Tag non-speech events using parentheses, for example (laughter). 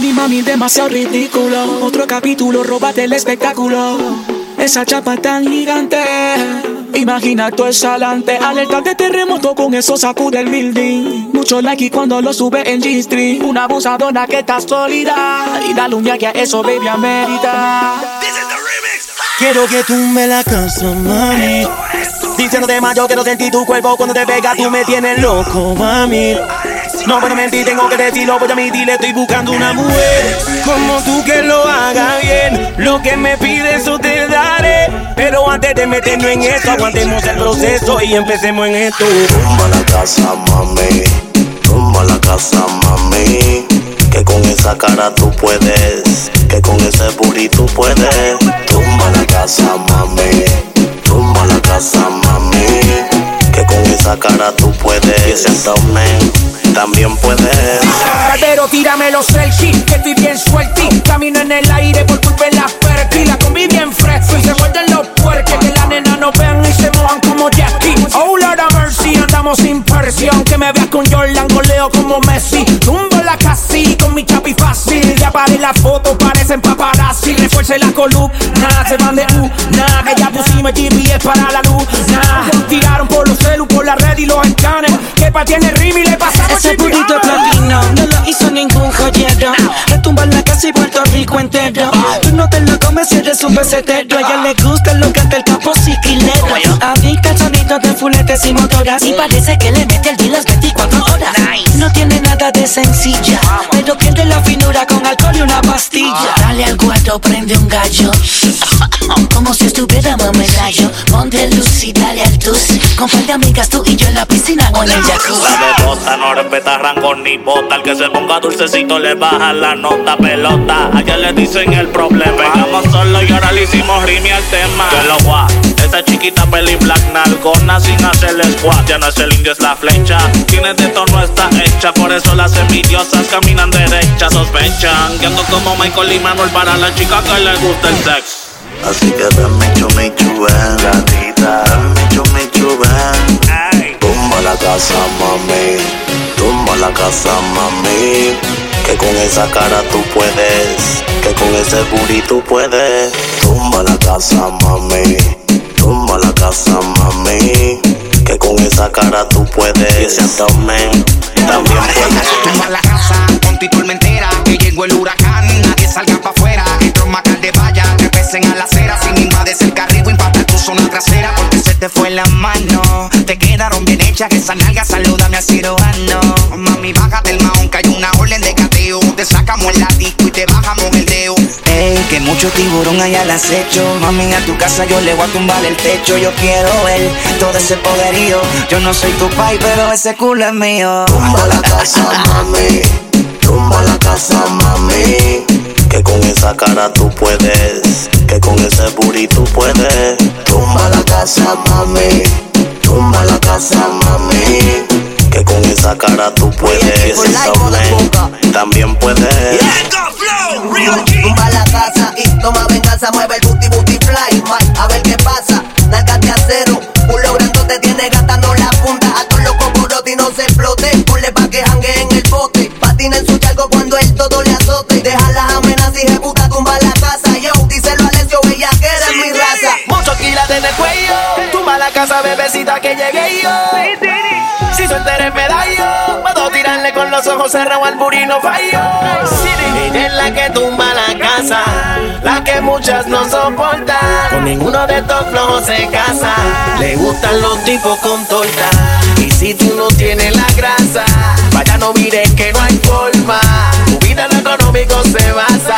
mami, demasiado ridículo. Otro capítulo, róbate el espectáculo. Esa chapa tan gigante. Imagina tu exhalante. Alerta de terremoto con eso sacude el building. Mucho like y cuando lo sube en G-Street. Una abusadona que está sólida. Y dale un que a eso, baby, amerita. Quiero que tú me la casa, mami. Diciendo de yo quiero sentir tu cuerpo cuando te pega, tú me tienes loco, mami. No puedo mentir, tengo que decirlo, voy a admitir, estoy buscando una mujer como tú que lo haga bien. Lo que me pides, eso te daré. Pero antes de meternos en esto, aguantemos el proceso y empecemos en esto. Tumba la casa, mami. Tumba la casa, mami. Que con esa cara tú puedes. Que con ese booty tú puedes. Tumba la casa, mami. Tumba la casa, mami. Que con esa cara tú puedes. Y también puedes. Pero tírame los selfies, que estoy bien suelti. Camino en el aire por culpa de la La combi bien fresco y se muerden los puerques. Que la nena no vean y se mojan como Jackie. Oh Lord of mercy, andamos sin presión. Que me veas con Jordan, goleo como Messi. Tumbo la casi con mi chapi fácil. Ya paré la foto, parecen paparazzi. Refuerce la columna, se van de U. Nada, que ya pusimos GPS para la luz. Nada, tiraron por los celu, por la red y los escanes. Que pa' tiene un pesetero. A ella le gusta lo que hace el capo siquilero. Adicta al sonido de fuletes y motoras. Y parece que le mete el día las 24 horas. No tiene nada de sencilla, pero pierde la finura con alcohol y una pastilla. Dale al guardo, prende un gallo. (laughs) Como si estuviera mamelayo. Ponte luz y dale al tus. Con de amigas tú y yo en la piscina o en el jacuzzi. La bebota no respeta rango ni bota. El que se ponga dulcecito le baja la nota pelota. Ayer le dicen el problema. Pegamos solo y ahora le hicimos rime al tema. Que lo guá. Esa chiquita peli black nalgona sin hacerle squat. Ya no es el indio, es la flecha. Tiene de no está hecha. Por eso las envidiosas caminan derecha. Sospechan que ando como Michael y Manuel para la chica que le gusta el sex. Así que ven, me chuve, la casa, mami. Que con esa cara tú puedes. Que con ese booty tú puedes. Tumba la casa, mami. Tumba la casa, mami. Que con esa cara tú puedes. Y ese también puedes. Tumba la casa, con tu entera. Que llegó el huracán, te fue la mano. Te quedaron bien hechas, esa nalga salúdame al cirujano. Mami, bájate el maón, que hay una orden de cateo. Te sacamos el disco y te bajamos el dedo. Ey, que mucho tiburón hay al acecho. Mami, a tu casa yo le voy a tumbar el techo. Yo quiero ver todo ese poderío. Yo no soy tu pai, pero ese culo es mío. Tumba la casa, mami. Tumba la casa, mami. Que con esa cara tú puedes. Que con ese booty puedes. Casa, mami. Tumba la casa, mami. Que con esa cara tú en el cuello. Tumba la casa, bebecita, que llegué yo. Si el medallo, puedo tirarle con los ojos cerrados al burino fallo. Ella es la que tumba la casa, la que muchas no soportan. Con ninguno de estos flojos se casa. Le gustan los tipos con torta. Y si tú no tienes la grasa, vaya no mires que no hay forma. Tu vida en lo económico se basa